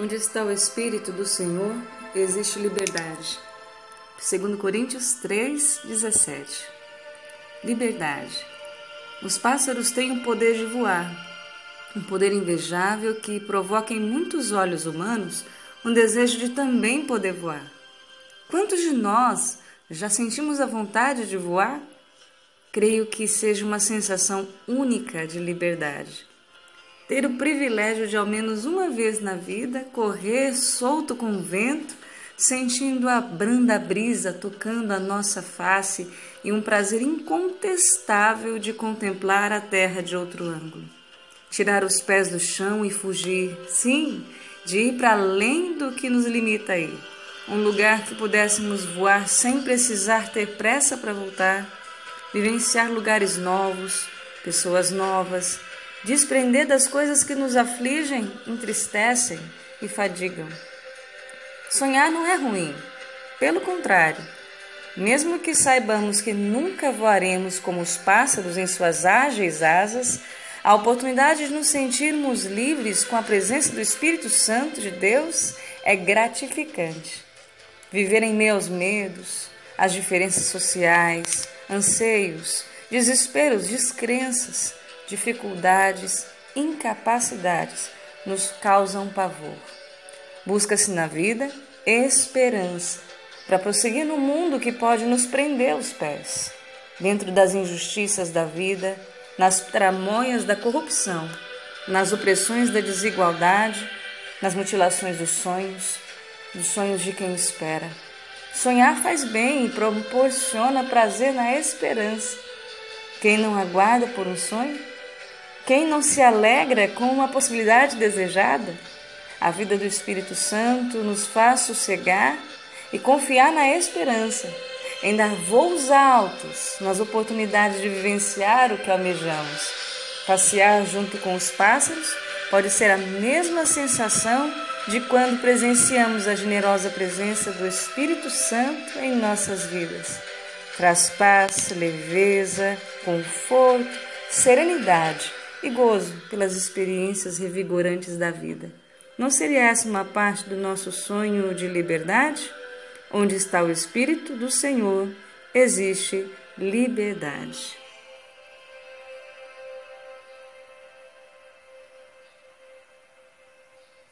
Onde está o Espírito do Senhor, existe liberdade. 2 Coríntios 3, 17. Liberdade. Os pássaros têm o poder de voar, um poder invejável que provoca em muitos olhos humanos um desejo de também poder voar. Quantos de nós já sentimos a vontade de voar? Creio que seja uma sensação única de liberdade ter o privilégio de, ao menos uma vez na vida, correr solto com o vento, sentindo a branda brisa tocando a nossa face e um prazer incontestável de contemplar a terra de outro ângulo. Tirar os pés do chão e fugir, sim, de ir para além do que nos limita aí. Um lugar que pudéssemos voar sem precisar ter pressa para voltar, vivenciar lugares novos, pessoas novas, desprender das coisas que nos afligem, entristecem e fadigam. Sonhar não é ruim, pelo contrário, mesmo que saibamos que nunca voaremos como os pássaros em suas ágeis asas, a oportunidade de nos sentirmos livres com a presença do Espírito Santo de Deus é gratificante. Viver em meus medos, as diferenças sociais, anseios, desesperos, descrenças, dificuldades, incapacidades nos causam pavor. Busca-se na vida esperança para prosseguir no mundo que pode nos prender os pés, dentro das injustiças da vida, nas tramóias da corrupção, nas opressões da desigualdade, nas mutilações dos sonhos, dos sonhos de quem espera. Sonhar faz bem e proporciona prazer na esperança. Quem não aguarda por um sonho quem não se alegra com uma possibilidade desejada? A vida do Espírito Santo nos faz sossegar e confiar na esperança, em dar voos altos nas oportunidades de vivenciar o que almejamos. Passear junto com os pássaros pode ser a mesma sensação de quando presenciamos a generosa presença do Espírito Santo em nossas vidas. Traz paz, leveza, conforto, serenidade e gozo pelas experiências revigorantes da vida. Não seria essa uma parte do nosso sonho de liberdade? Onde está o Espírito do Senhor, existe liberdade.